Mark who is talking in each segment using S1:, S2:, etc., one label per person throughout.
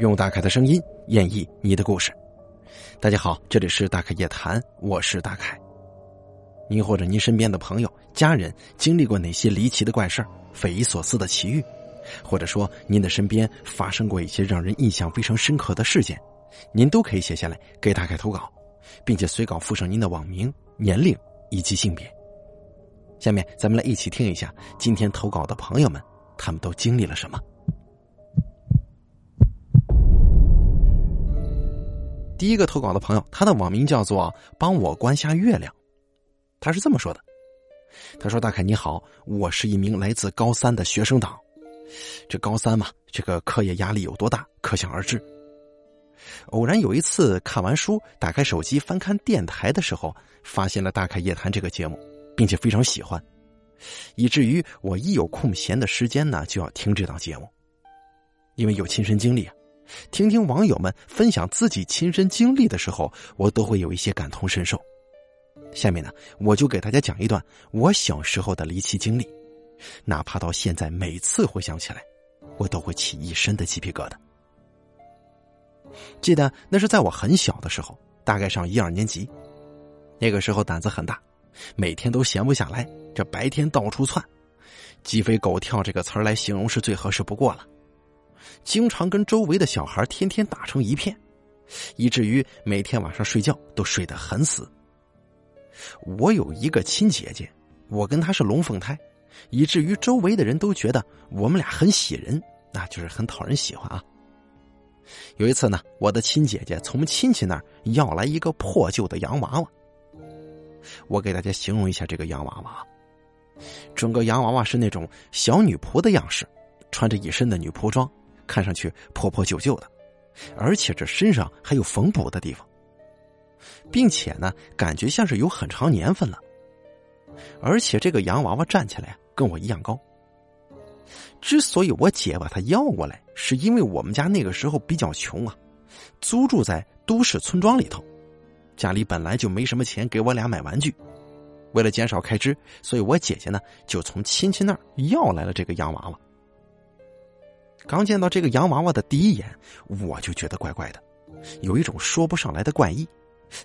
S1: 用大凯的声音演绎你的故事。大家好，这里是大凯夜谈，我是大凯。您或者您身边的朋友、家人经历过哪些离奇的怪事匪夷所思的奇遇，或者说您的身边发生过一些让人印象非常深刻的事件，您都可以写下来给大凯投稿，并且随稿附上您的网名、年龄以及性别。下面咱们来一起听一下今天投稿的朋友们，他们都经历了什么。第一个投稿的朋友，他的网名叫做“帮我关下月亮”，他是这么说的：“他说，大凯你好，我是一名来自高三的学生党。这高三嘛，这个课业压力有多大，可想而知。偶然有一次看完书，打开手机翻看电台的时候，发现了《大凯夜谈》这个节目，并且非常喜欢，以至于我一有空闲的时间呢，就要听这档节目，因为有亲身经历啊。”听听网友们分享自己亲身经历的时候，我都会有一些感同身受。下面呢，我就给大家讲一段我小时候的离奇经历，哪怕到现在，每次回想起来，我都会起一身的鸡皮疙瘩。记得那是在我很小的时候，大概上一二年级，那个时候胆子很大，每天都闲不下来，这白天到处窜，鸡飞狗跳这个词儿来形容是最合适不过了。经常跟周围的小孩天天打成一片，以至于每天晚上睡觉都睡得很死。我有一个亲姐姐，我跟她是龙凤胎，以至于周围的人都觉得我们俩很喜人，那就是很讨人喜欢啊。有一次呢，我的亲姐姐从亲戚那儿要来一个破旧的洋娃娃，我给大家形容一下这个洋娃娃，整个洋娃娃是那种小女仆的样式，穿着一身的女仆装。看上去破破旧旧的，而且这身上还有缝补的地方，并且呢，感觉像是有很长年份了。而且这个洋娃娃站起来跟我一样高。之所以我姐把它要过来，是因为我们家那个时候比较穷啊，租住在都市村庄里头，家里本来就没什么钱给我俩买玩具。为了减少开支，所以我姐姐呢就从亲戚那儿要来了这个洋娃娃。刚见到这个洋娃娃的第一眼，我就觉得怪怪的，有一种说不上来的怪异，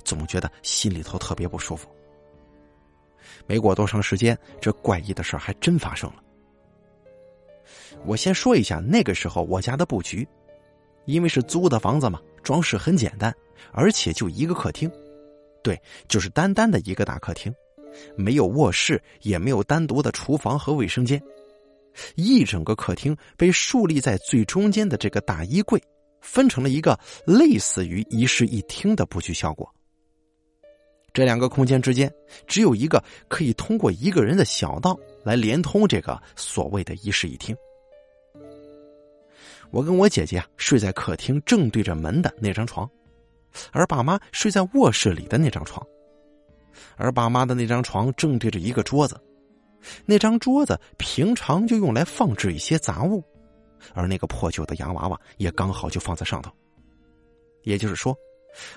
S1: 总觉得心里头特别不舒服。没过多长时间，这怪异的事还真发生了。我先说一下那个时候我家的布局，因为是租的房子嘛，装饰很简单，而且就一个客厅，对，就是单单的一个大客厅，没有卧室，也没有单独的厨房和卫生间。一整个客厅被竖立在最中间的这个大衣柜，分成了一个类似于一室一厅的布局效果。这两个空间之间只有一个可以通过一个人的小道来连通这个所谓的一室一厅。我跟我姐姐啊睡在客厅正对着门的那张床，而爸妈睡在卧室里的那张床，而爸妈的那张床正对着一个桌子。那张桌子平常就用来放置一些杂物，而那个破旧的洋娃娃也刚好就放在上头。也就是说，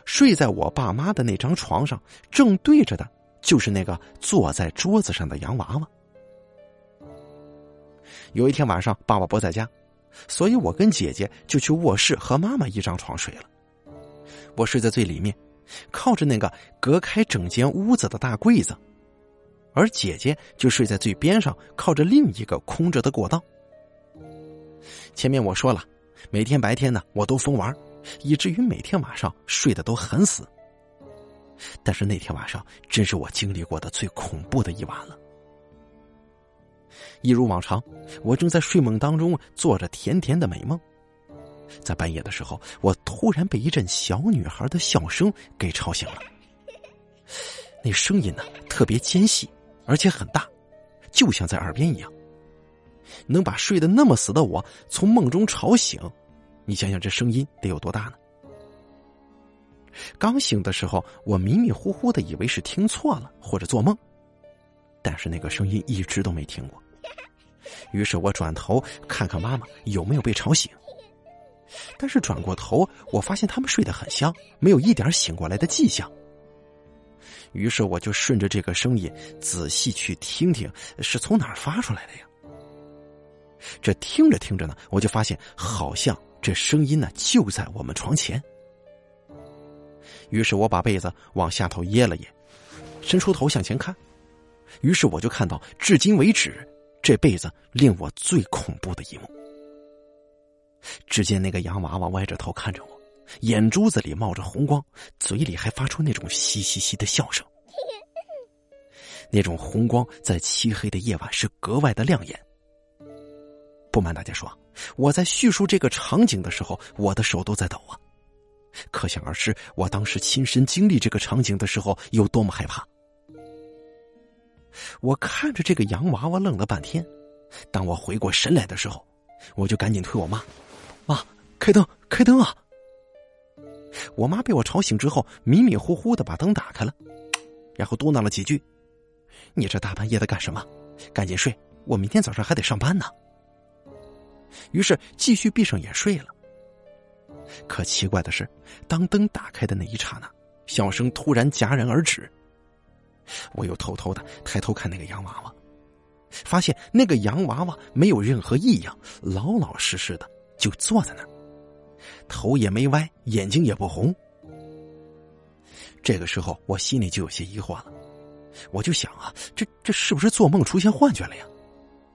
S1: 睡在我爸妈的那张床上，正对着的就是那个坐在桌子上的洋娃娃。有一天晚上，爸爸不在家，所以我跟姐姐就去卧室和妈妈一张床睡了。我睡在最里面，靠着那个隔开整间屋子的大柜子。而姐姐就睡在最边上，靠着另一个空着的过道。前面我说了，每天白天呢，我都疯玩，以至于每天晚上睡得都很死。但是那天晚上，真是我经历过的最恐怖的一晚了。一如往常，我正在睡梦当中做着甜甜的美梦，在半夜的时候，我突然被一阵小女孩的笑声给吵醒了。那声音呢，特别尖细。而且很大，就像在耳边一样，能把睡得那么死的我从梦中吵醒，你想想这声音得有多大呢？刚醒的时候，我迷迷糊糊的以为是听错了或者做梦，但是那个声音一直都没听过。于是我转头看看妈妈有没有被吵醒，但是转过头，我发现他们睡得很香，没有一点醒过来的迹象。于是我就顺着这个声音仔细去听听，是从哪儿发出来的呀？这听着听着呢，我就发现好像这声音呢就在我们床前。于是我把被子往下头掖了掖，伸出头向前看，于是我就看到至今为止这辈子令我最恐怖的一幕。只见那个洋娃娃歪着头看着我，眼珠子里冒着红光，嘴里还发出那种嘻嘻嘻的笑声。那种红光在漆黑的夜晚是格外的亮眼。不瞒大家说，我在叙述这个场景的时候，我的手都在抖啊。可想而知，我当时亲身经历这个场景的时候有多么害怕。我看着这个洋娃娃愣了半天，当我回过神来的时候，我就赶紧推我妈：“妈，开灯，开灯啊！”我妈被我吵醒之后，迷迷糊糊的把灯打开了，然后嘟囔了几句：“你这大半夜的干什么？赶紧睡，我明天早上还得上班呢。”于是继续闭上眼睡了。可奇怪的是，当灯打开的那一刹那，笑声突然戛然而止。我又偷偷的抬头看那个洋娃娃，发现那个洋娃娃没有任何异样，老老实实的就坐在那儿，头也没歪，眼睛也不红。这个时候，我心里就有些疑惑了，我就想啊，这这是不是做梦出现幻觉了呀？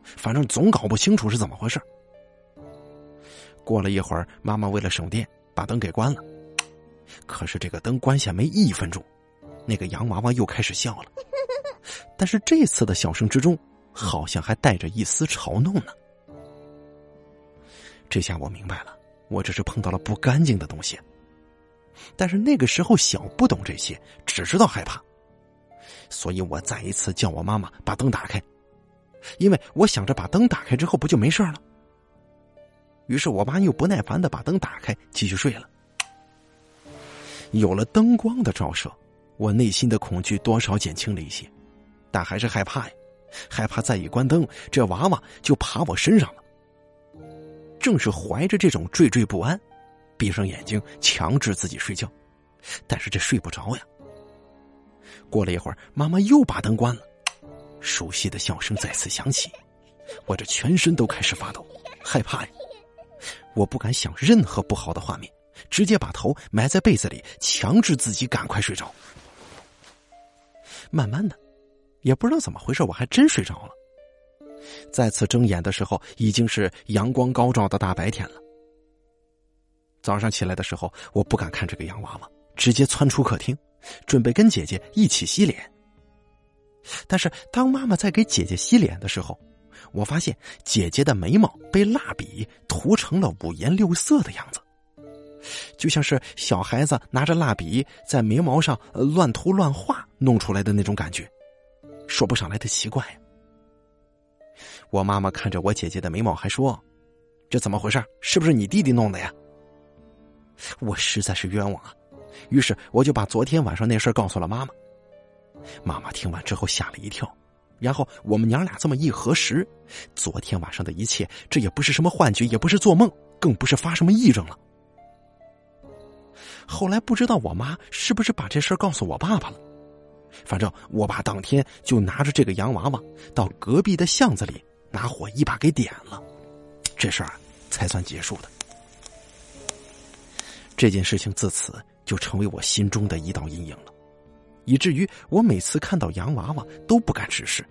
S1: 反正总搞不清楚是怎么回事。过了一会儿，妈妈为了省电，把灯给关了。可是这个灯关下没一分钟，那个洋娃娃又开始笑了。但是这次的笑声之中，好像还带着一丝嘲弄呢。这下我明白了，我这是碰到了不干净的东西。但是那个时候小，不懂这些，只知道害怕，所以我再一次叫我妈妈把灯打开，因为我想着把灯打开之后不就没事了。于是我妈又不耐烦的把灯打开，继续睡了。有了灯光的照射，我内心的恐惧多少减轻了一些，但还是害怕呀，害怕再一关灯，这娃娃就爬我身上了。正是怀着这种惴惴不安，闭上眼睛强制自己睡觉，但是这睡不着呀。过了一会儿，妈妈又把灯关了，熟悉的笑声再次响起，我这全身都开始发抖，害怕呀。我不敢想任何不好的画面，直接把头埋在被子里，强制自己赶快睡着。慢慢的，也不知道怎么回事，我还真睡着了。再次睁眼的时候，已经是阳光高照的大白天了。早上起来的时候，我不敢看这个洋娃娃，直接窜出客厅，准备跟姐姐一起洗脸。但是当妈妈在给姐姐洗脸的时候，我发现姐姐的眉毛被蜡笔涂成了五颜六色的样子，就像是小孩子拿着蜡笔在眉毛上乱涂乱画弄出来的那种感觉，说不上来的奇怪。我妈妈看着我姐姐的眉毛，还说：“这怎么回事？是不是你弟弟弄的呀？”我实在是冤枉啊！于是我就把昨天晚上那事告诉了妈妈。妈妈听完之后吓了一跳。然后我们娘俩这么一核实，昨天晚上的一切，这也不是什么幻觉，也不是做梦，更不是发什么癔症了。后来不知道我妈是不是把这事告诉我爸爸了，反正我爸当天就拿着这个洋娃娃到隔壁的巷子里拿火一把给点了，这事儿才算结束的。这件事情自此就成为我心中的一道阴影了。以至于我每次看到洋娃娃都不敢直视。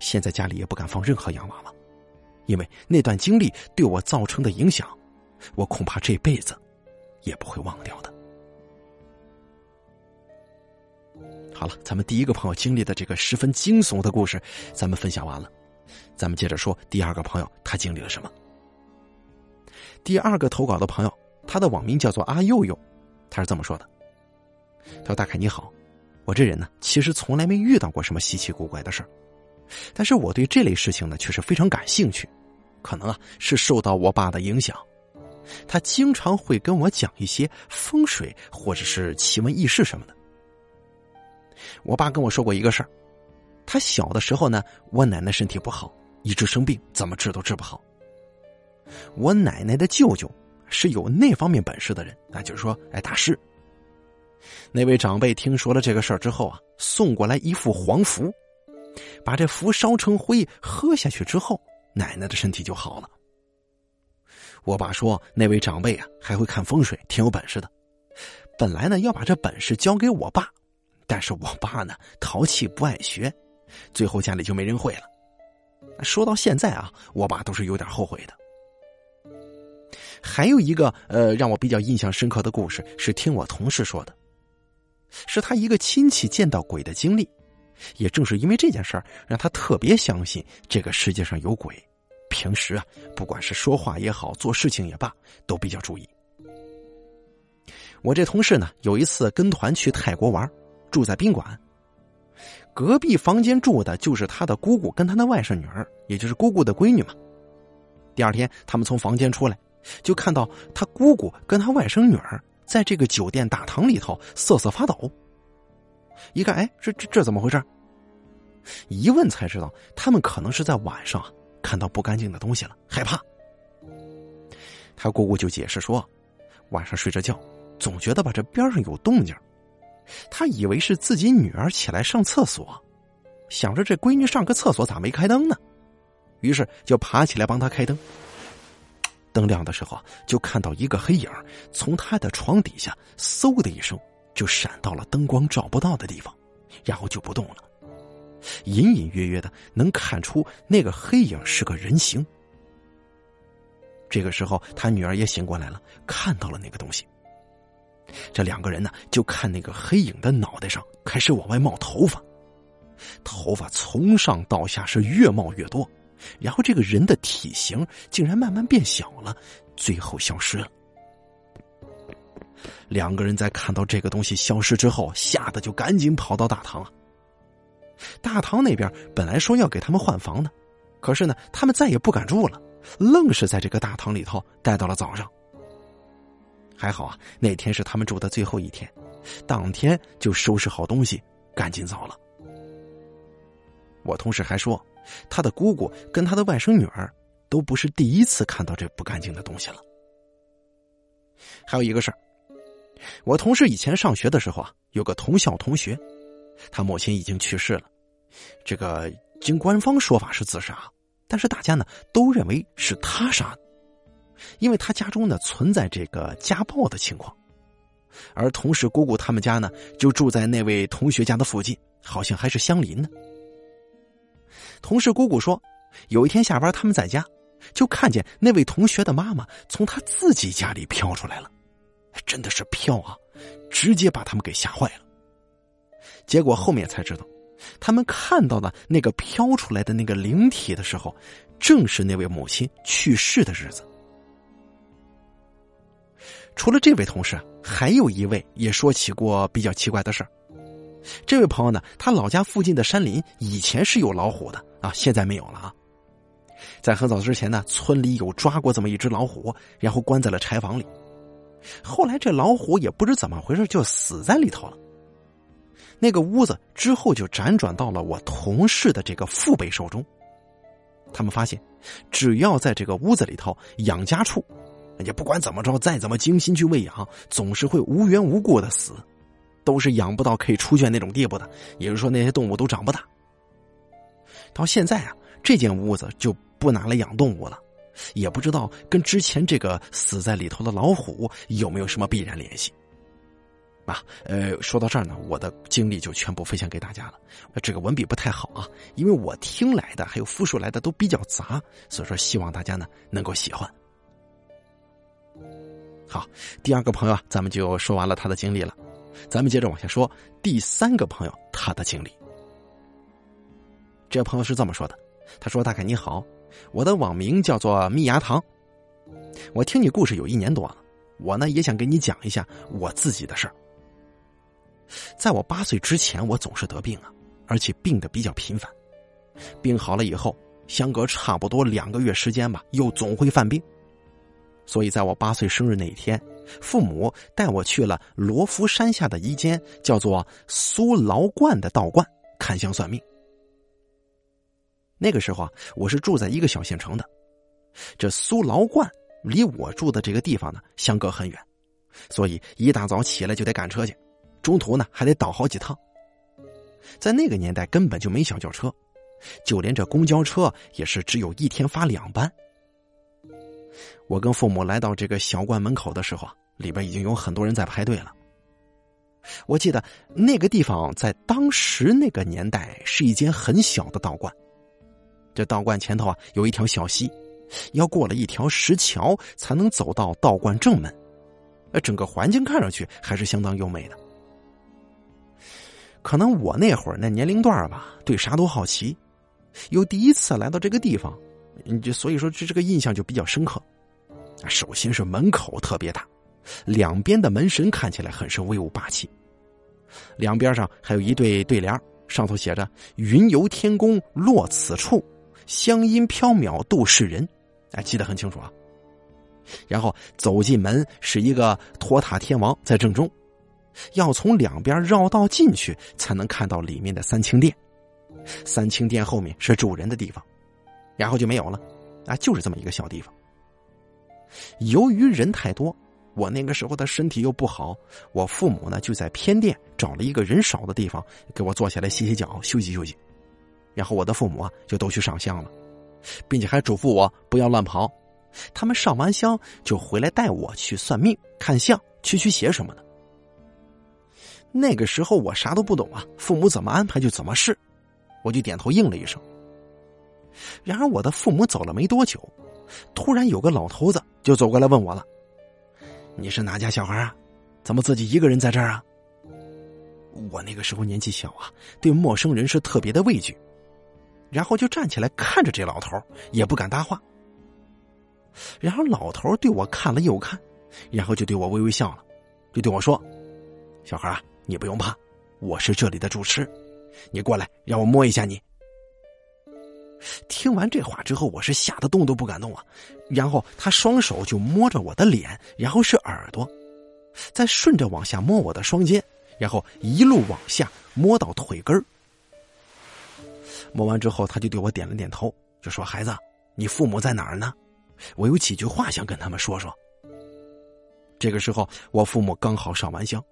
S1: 现在家里也不敢放任何洋娃娃，因为那段经历对我造成的影响，我恐怕这辈子也不会忘掉的。好了，咱们第一个朋友经历的这个十分惊悚的故事，咱们分享完了，咱们接着说第二个朋友他经历了什么。第二个投稿的朋友，他的网名叫做阿佑佑，他是这么说的。他说：“大凯你好，我这人呢，其实从来没遇到过什么稀奇古怪的事儿，但是我对这类事情呢，却是非常感兴趣。可能啊，是受到我爸的影响，他经常会跟我讲一些风水或者是奇闻异事什么的。我爸跟我说过一个事儿，他小的时候呢，我奶奶身体不好，一直生病，怎么治都治不好。我奶奶的舅舅是有那方面本事的人，那就是说，哎，大师。”那位长辈听说了这个事儿之后啊，送过来一副黄符，把这符烧成灰喝下去之后，奶奶的身体就好了。我爸说那位长辈啊还会看风水，挺有本事的。本来呢要把这本事交给我爸，但是我爸呢淘气不爱学，最后家里就没人会了。说到现在啊，我爸都是有点后悔的。还有一个呃让我比较印象深刻的故事，是听我同事说的，是他一个亲戚见到鬼的经历。也正是因为这件事儿，让他特别相信这个世界上有鬼。平时啊，不管是说话也好，做事情也罢，都比较注意。我这同事呢，有一次跟团去泰国玩，住在宾馆，隔壁房间住的就是他的姑姑跟他的外甥女儿，也就是姑姑的闺女嘛。第二天，他们从房间出来，就看到他姑姑跟他外甥女儿在这个酒店大堂里头瑟瑟发抖。一看，哎，这这这怎么回事？一问才知道，他们可能是在晚上看到不干净的东西了，害怕。他姑姑就解释说，晚上睡着觉，总觉得吧这边上有动静，他以为是自己女儿起来上厕所，想着这闺女上个厕所咋没开灯呢？于是就爬起来帮她开灯。灯亮的时候，就看到一个黑影从他的床底下嗖的一声。就闪到了灯光照不到的地方，然后就不动了。隐隐约约的能看出那个黑影是个人形。这个时候，他女儿也醒过来了，看到了那个东西。这两个人呢，就看那个黑影的脑袋上开始往外冒头发，头发从上到下是越冒越多，然后这个人的体型竟然慢慢变小了，最后消失了。两个人在看到这个东西消失之后，吓得就赶紧跑到大堂了。大堂那边本来说要给他们换房的，可是呢，他们再也不敢住了，愣是在这个大堂里头待到了早上。还好啊，那天是他们住的最后一天，当天就收拾好东西，赶紧走了。我同事还说，他的姑姑跟他的外甥女儿都不是第一次看到这不干净的东西了。还有一个事儿。我同事以前上学的时候啊，有个同校同学，他母亲已经去世了。这个经官方说法是自杀，但是大家呢都认为是他杀的，因为他家中呢存在这个家暴的情况。而同事姑姑他们家呢就住在那位同学家的附近，好像还是相邻的。同事姑姑说，有一天下班他们在家，就看见那位同学的妈妈从他自己家里飘出来了。真的是飘啊，直接把他们给吓坏了。结果后面才知道，他们看到的那个飘出来的那个灵体的时候，正是那位母亲去世的日子。除了这位同事，还有一位也说起过比较奇怪的事儿。这位朋友呢，他老家附近的山林以前是有老虎的啊，现在没有了啊。在很早之前呢，村里有抓过这么一只老虎，然后关在了柴房里。后来这老虎也不知怎么回事，就死在里头了。那个屋子之后就辗转到了我同事的这个父辈手中。他们发现，只要在这个屋子里头养家畜，也不管怎么着，再怎么精心去喂养，总是会无缘无故的死，都是养不到可以出圈那种地步的。也就是说，那些动物都长不大。到现在啊，这间屋子就不拿来养动物了。也不知道跟之前这个死在里头的老虎有没有什么必然联系，啊，呃，说到这儿呢，我的经历就全部分享给大家了。这个文笔不太好啊，因为我听来的还有复述来的都比较杂，所以说希望大家呢能够喜欢。好，第二个朋友啊，咱们就说完了他的经历了，咱们接着往下说第三个朋友他的经历。这朋友是这么说的，他说：“大概你好。”我的网名叫做蜜芽糖，我听你故事有一年多了，我呢也想给你讲一下我自己的事儿。在我八岁之前，我总是得病啊，而且病的比较频繁。病好了以后，相隔差不多两个月时间吧，又总会犯病。所以在我八岁生日那一天，父母带我去了罗浮山下的一间叫做苏劳观的道观看相算命。那个时候啊，我是住在一个小县城的，这苏劳观离我住的这个地方呢相隔很远，所以一大早起来就得赶车去，中途呢还得倒好几趟。在那个年代根本就没小轿车，就连这公交车也是只有一天发两班。我跟父母来到这个小观门口的时候啊，里边已经有很多人在排队了。我记得那个地方在当时那个年代是一间很小的道观，这道观前头啊有一条小溪，要过了一条石桥才能走到道观正门。呃，整个环境看上去还是相当优美的。可能我那会儿那年龄段吧，对啥都好奇，又第一次来到这个地方，你就所以说这这个印象就比较深刻。首先是门口特别大，两边的门神看起来很是威武霸气。两边上还有一对对联，上头写着“云游天宫落此处，香音飘渺度世人”，哎，记得很清楚啊。然后走进门是一个托塔天王在正中，要从两边绕道进去才能看到里面的三清殿。三清殿后面是主人的地方，然后就没有了，啊，就是这么一个小地方。由于人太多，我那个时候的身体又不好，我父母呢就在偏殿找了一个人少的地方给我坐下来洗洗脚、休息休息。然后我的父母啊就都去上香了，并且还嘱咐我不要乱跑。他们上完香就回来带我去算命、看相、驱驱邪什么的。那个时候我啥都不懂啊，父母怎么安排就怎么试，我就点头应了一声。然而我的父母走了没多久。突然有个老头子就走过来问我了：“你是哪家小孩啊？怎么自己一个人在这儿啊？”我那个时候年纪小啊，对陌生人是特别的畏惧，然后就站起来看着这老头，也不敢搭话。然后老头对我看了又看，然后就对我微微笑了，就对我说：“小孩啊，你不用怕，我是这里的主持，你过来让我摸一下你。”听完这话之后，我是吓得动都不敢动啊。然后他双手就摸着我的脸，然后是耳朵，再顺着往下摸我的双肩，然后一路往下摸到腿根摸完之后，他就对我点了点头，就说：“孩子，你父母在哪儿呢？我有几句话想跟他们说说。”这个时候，我父母刚好上完香，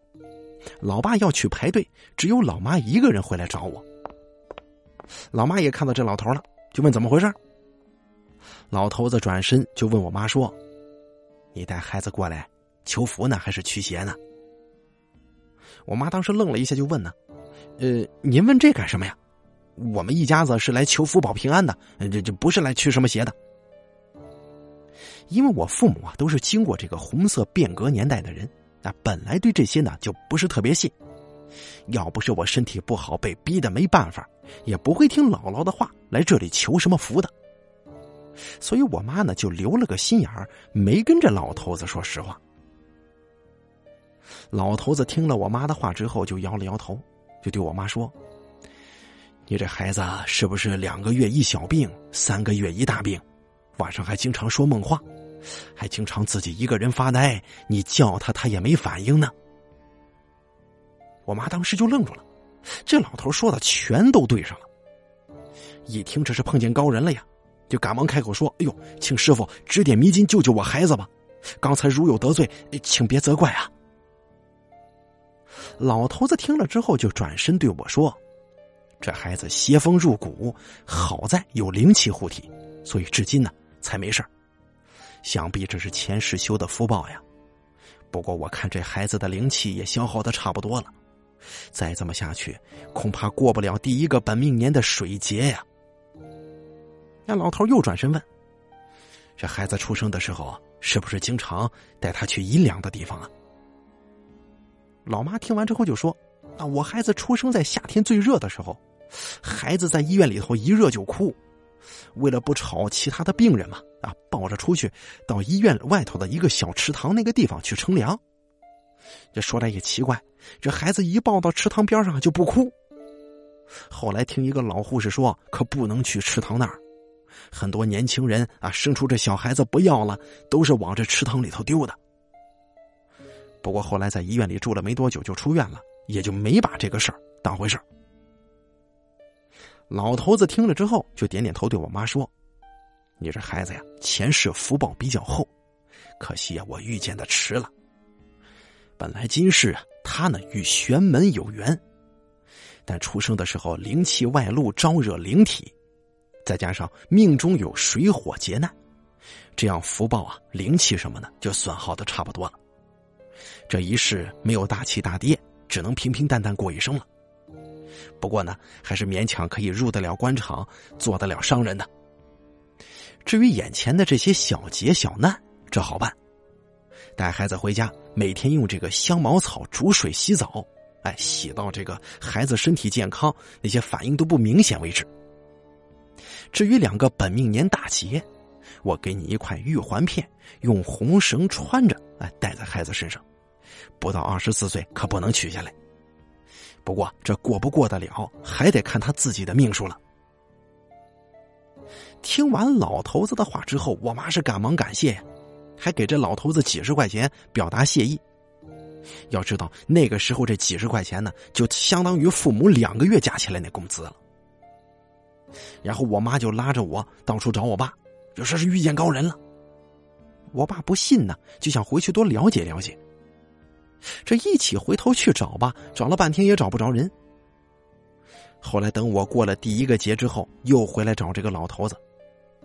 S1: 老爸要去排队，只有老妈一个人回来找我。老妈也看到这老头了。就问怎么回事老头子转身就问我妈说：“你带孩子过来求福呢，还是驱邪呢？”我妈当时愣了一下，就问呢：“呃，您问这干什么呀？我们一家子是来求福保平安的，这这不是来驱什么邪的。因为我父母啊都是经过这个红色变革年代的人，啊，本来对这些呢就不是特别信。要不是我身体不好，被逼的没办法。”也不会听姥姥的话来这里求什么福的，所以我妈呢就留了个心眼儿，没跟这老头子说实话。老头子听了我妈的话之后，就摇了摇头，就对我妈说：“你这孩子是不是两个月一小病，三个月一大病？晚上还经常说梦话，还经常自己一个人发呆，你叫他他也没反应呢？”我妈当时就愣住了。这老头说的全都对上了，一听这是碰见高人了呀，就赶忙开口说：“哎呦，请师傅指点迷津，救救我孩子吧！刚才如有得罪，请别责怪啊。”老头子听了之后，就转身对我说：“这孩子邪风入骨，好在有灵气护体，所以至今呢才没事想必这是前世修的福报呀。不过我看这孩子的灵气也消耗的差不多了。”再这么下去，恐怕过不了第一个本命年的水劫呀！那老头又转身问：“这孩子出生的时候，是不是经常带他去阴凉的地方啊？”老妈听完之后就说：“啊，我孩子出生在夏天最热的时候，孩子在医院里头一热就哭，为了不吵其他的病人嘛，啊，抱着出去到医院外头的一个小池塘那个地方去乘凉。”这说来也奇怪，这孩子一抱到池塘边上就不哭。后来听一个老护士说，可不能去池塘那儿，很多年轻人啊生出这小孩子不要了，都是往这池塘里头丢的。不过后来在医院里住了没多久就出院了，也就没把这个事儿当回事儿老头子听了之后就点点头，对我妈说：“你这孩子呀，前世福报比较厚，可惜呀，我遇见的迟了。”本来今世啊，他呢与玄门有缘，但出生的时候灵气外露，招惹灵体，再加上命中有水火劫难，这样福报啊、灵气什么的就损耗的差不多了。这一世没有大起大跌，只能平平淡淡过一生了。不过呢，还是勉强可以入得了官场，做得了商人的。至于眼前的这些小劫小难，这好办。带孩子回家，每天用这个香茅草煮水洗澡，哎，洗到这个孩子身体健康，那些反应都不明显为止。至于两个本命年大劫，我给你一块玉环片，用红绳穿着，哎，戴在孩子身上，不到二十四岁可不能取下来。不过这过不过得了，还得看他自己的命数了。听完老头子的话之后，我妈是赶忙感谢呀，还给这老头子几十块钱表达谢意。要知道那个时候这几十块钱呢，就相当于父母两个月加起来那工资了。然后我妈就拉着我到处找我爸，就说是遇见高人了。我爸不信呢，就想回去多了解了解。这一起回头去找吧，找了半天也找不着人。后来等我过了第一个节之后，又回来找这个老头子。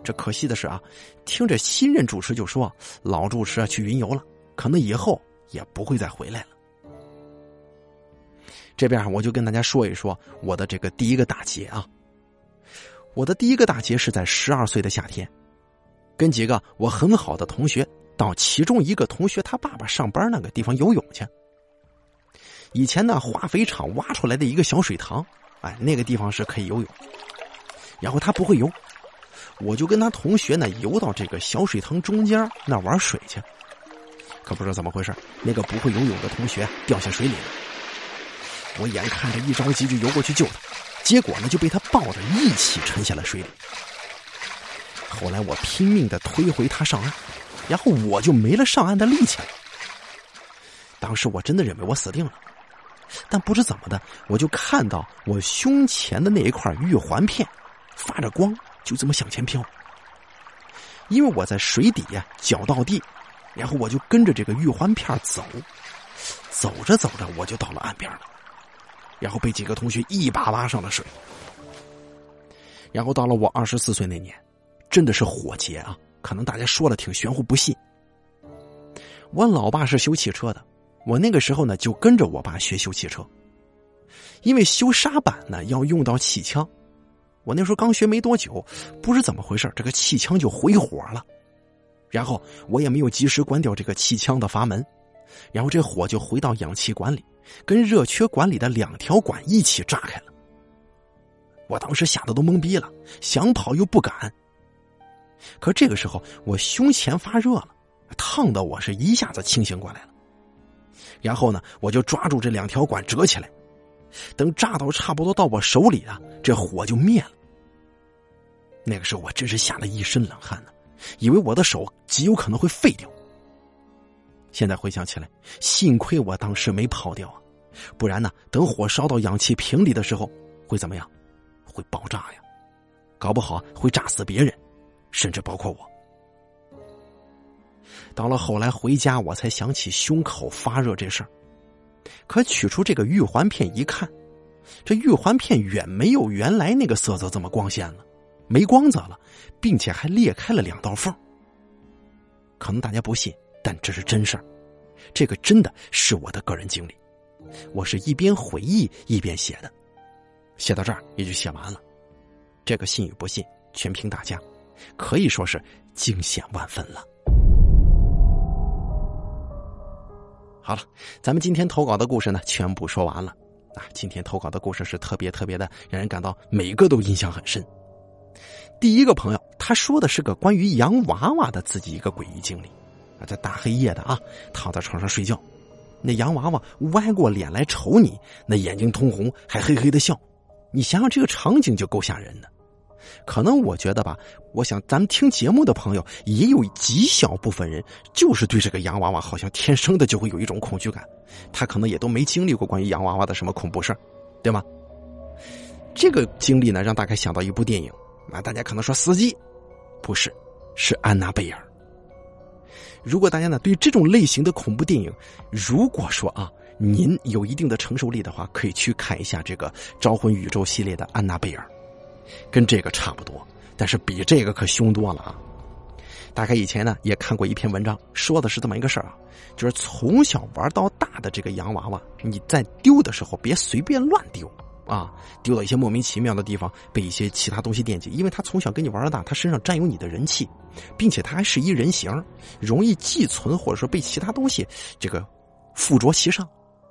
S1: 这可惜的是啊，听着新任主持就说，老主持啊去云游了，可能以后也不会再回来了。这边我就跟大家说一说我的这个第一个大劫啊。我的第一个大劫是在十二岁的夏天，跟几个我很好的同学到其中一个同学他爸爸上班那个地方游泳去。以前呢，化肥厂挖出来的一个小水塘，哎，那个地方是可以游泳。然后他不会游，我就跟他同学呢游到这个小水塘中间那玩水去。可不知道怎么回事，那个不会游泳的同学掉下水里了。我眼看着一着急就游过去救他。结果呢，就被他抱着一起沉下了水里。后来我拼命的推回他上岸，然后我就没了上岸的力气了。当时我真的认为我死定了，但不知怎么的，我就看到我胸前的那一块玉环片发着光，就这么向前飘。因为我在水底呀，脚到地，然后我就跟着这个玉环片走，走着走着，我就到了岸边了。然后被几个同学一把拉上了水，然后到了我二十四岁那年，真的是火劫啊！可能大家说了挺玄乎，不信。我老爸是修汽车的，我那个时候呢就跟着我爸学修汽车，因为修沙板呢要用到气枪，我那时候刚学没多久，不知怎么回事，这个气枪就回火了，然后我也没有及时关掉这个气枪的阀门，然后这火就回到氧气管里。跟热缺管里的两条管一起炸开了，我当时吓得都懵逼了，想跑又不敢。可这个时候，我胸前发热了，烫的我是一下子清醒过来了。然后呢，我就抓住这两条管折起来，等炸到差不多到我手里啊，这火就灭了。那个时候我真是吓得一身冷汗呢，以为我的手极有可能会废掉。现在回想起来，幸亏我当时没跑掉啊，不然呢，等火烧到氧气瓶里的时候，会怎么样？会爆炸呀，搞不好会炸死别人，甚至包括我。到了后来回家，我才想起胸口发热这事儿，可取出这个玉环片一看，这玉环片远没有原来那个色泽这么光鲜了，没光泽了，并且还裂开了两道缝。可能大家不信。但这是真事儿，这个真的是我的个人经历，我是一边回忆一边写的，写到这儿也就写完了。这个信与不信，全凭大家，可以说是惊险万分了。好了，咱们今天投稿的故事呢，全部说完了啊。今天投稿的故事是特别特别的，让人感到每个都印象很深。第一个朋友，他说的是个关于洋娃娃的自己一个诡异经历。啊在大黑夜的啊，躺在床上睡觉，那洋娃娃歪过脸来瞅你，那眼睛通红，还嘿嘿的笑，你想想这个场景就够吓人的。可能我觉得吧，我想咱们听节目的朋友也有极小部分人，就是对这个洋娃娃好像天生的就会有一种恐惧感，他可能也都没经历过关于洋娃娃的什么恐怖事对吗？这个经历呢，让大家想到一部电影啊，大家可能说《司机》，不是，是安娜贝尔。如果大家呢对这种类型的恐怖电影，如果说啊您有一定的承受力的话，可以去看一下这个《招魂宇宙》系列的《安娜贝尔》，跟这个差不多，但是比这个可凶多了啊！大概以前呢也看过一篇文章，说的是这么一个事儿啊，就是从小玩到大的这个洋娃娃，你在丢的时候别随便乱丢啊，丢到一些莫名其妙的地方，被一些其他东西惦记，因为他从小跟你玩到大，他身上占有你的人气，并且他还是一人形，容易寄存或者说被其他东西这个附着其上。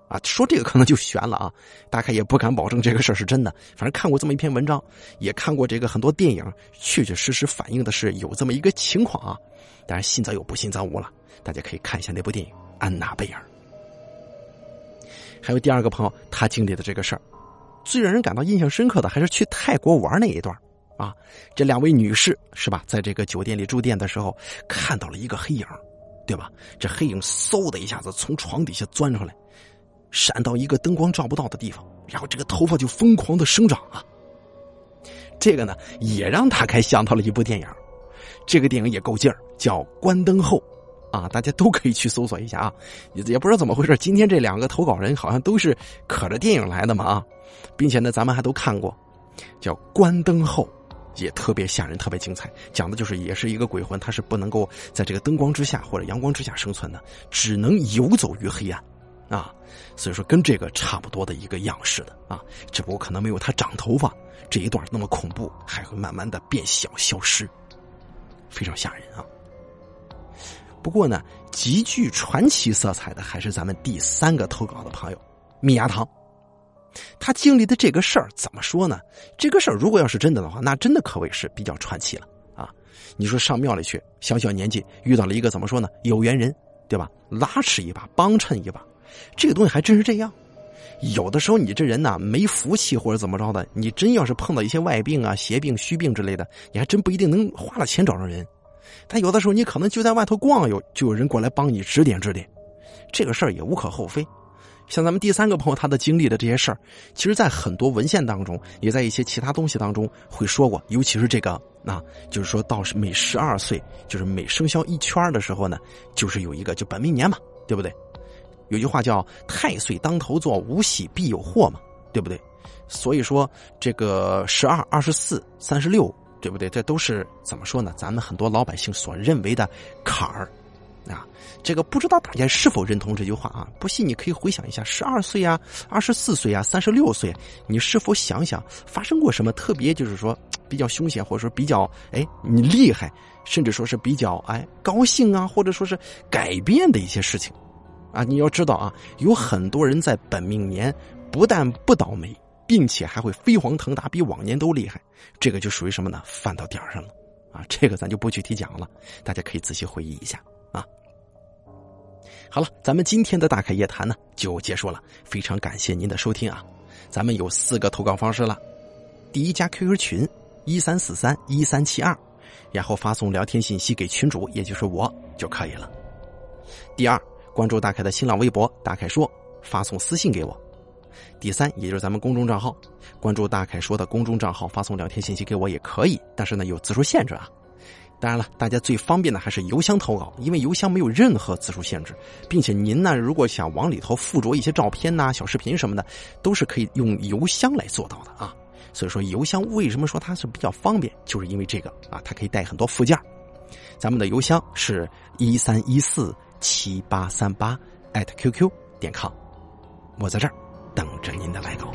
S1: 啊，说这个可能就悬了啊！大概也不敢保证这个事儿是真的。反正看过这么一篇文章，也看过这个很多电影，确确实实反映的是有这么一个情况啊。当然，信则有，不信则无了。大家可以看一下那部电影《安娜贝尔》。还有第二个朋友，他经历的这个事儿，最让人感到印象深刻的还是去泰国玩那一段啊。这两位女士是吧，在这个酒店里住店的时候，看到了一个黑影，对吧？这黑影嗖的一下子从床底下钻出来。闪到一个灯光照不到的地方，然后这个头发就疯狂的生长啊！这个呢，也让他开想到了一部电影，这个电影也够劲儿，叫《关灯后》啊，大家都可以去搜索一下啊。也不知道怎么回事，今天这两个投稿人好像都是可着电影来的嘛啊，并且呢，咱们还都看过，叫《关灯后》，也特别吓人，特别精彩，讲的就是也是一个鬼魂，他是不能够在这个灯光之下或者阳光之下生存的，只能游走于黑暗。啊，所以说跟这个差不多的一个样式的啊，只不过可能没有他长头发这一段那么恐怖，还会慢慢的变小消失，非常吓人啊。不过呢，极具传奇色彩的还是咱们第三个投稿的朋友蜜牙糖，他经历的这个事儿怎么说呢？这个事儿如果要是真的的话，那真的可谓是比较传奇了啊。你说上庙里去，小小年纪遇到了一个怎么说呢？有缘人，对吧？拉扯一把，帮衬一把。这个东西还真是这样，有的时候你这人呐没福气或者怎么着的，你真要是碰到一些外病啊、邪病、虚病之类的，你还真不一定能花了钱找着人。但有的时候你可能就在外头逛悠，就有人过来帮你指点指点，这个事儿也无可厚非。像咱们第三个朋友他的经历的这些事儿，其实在很多文献当中，也在一些其他东西当中会说过，尤其是这个啊，就是说到每十二岁，就是每生肖一圈的时候呢，就是有一个就本命年嘛，对不对？有句话叫“太岁当头坐，无喜必有祸”嘛，对不对？所以说这个十二、二十四、三十六，对不对？这都是怎么说呢？咱们很多老百姓所认为的坎儿啊。这个不知道大家是否认同这句话啊？不信你可以回想一下：十二岁啊，二十四岁啊，三十六岁，你是否想想发生过什么特别，就是说比较凶险，或者说比较哎你厉害，甚至说是比较哎高兴啊，或者说是改变的一些事情？啊，你要知道啊，有很多人在本命年不但不倒霉，并且还会飞黄腾达，比往年都厉害。这个就属于什么呢？犯到点上了啊！这个咱就不具体讲了，大家可以仔细回忆一下啊。好了，咱们今天的大开夜谈呢就结束了，非常感谢您的收听啊！咱们有四个投稿方式了：第一，加 QQ 群一三四三一三七二，然后发送聊天信息给群主，也就是我就可以了；第二。关注大凯的新浪微博“大凯说”，发送私信给我。第三，也就是咱们公众账号，关注大凯说的公众账号，发送聊天信息给我也可以，但是呢有字数限制啊。当然了，大家最方便的还是邮箱投稿，因为邮箱没有任何字数限制，并且您呢如果想往里头附着一些照片呐、小视频什么的，都是可以用邮箱来做到的啊。所以说邮箱为什么说它是比较方便，就是因为这个啊，它可以带很多附件。咱们的邮箱是一三一四。七八三八艾特 qq 点 com，我在这儿等着您的来到。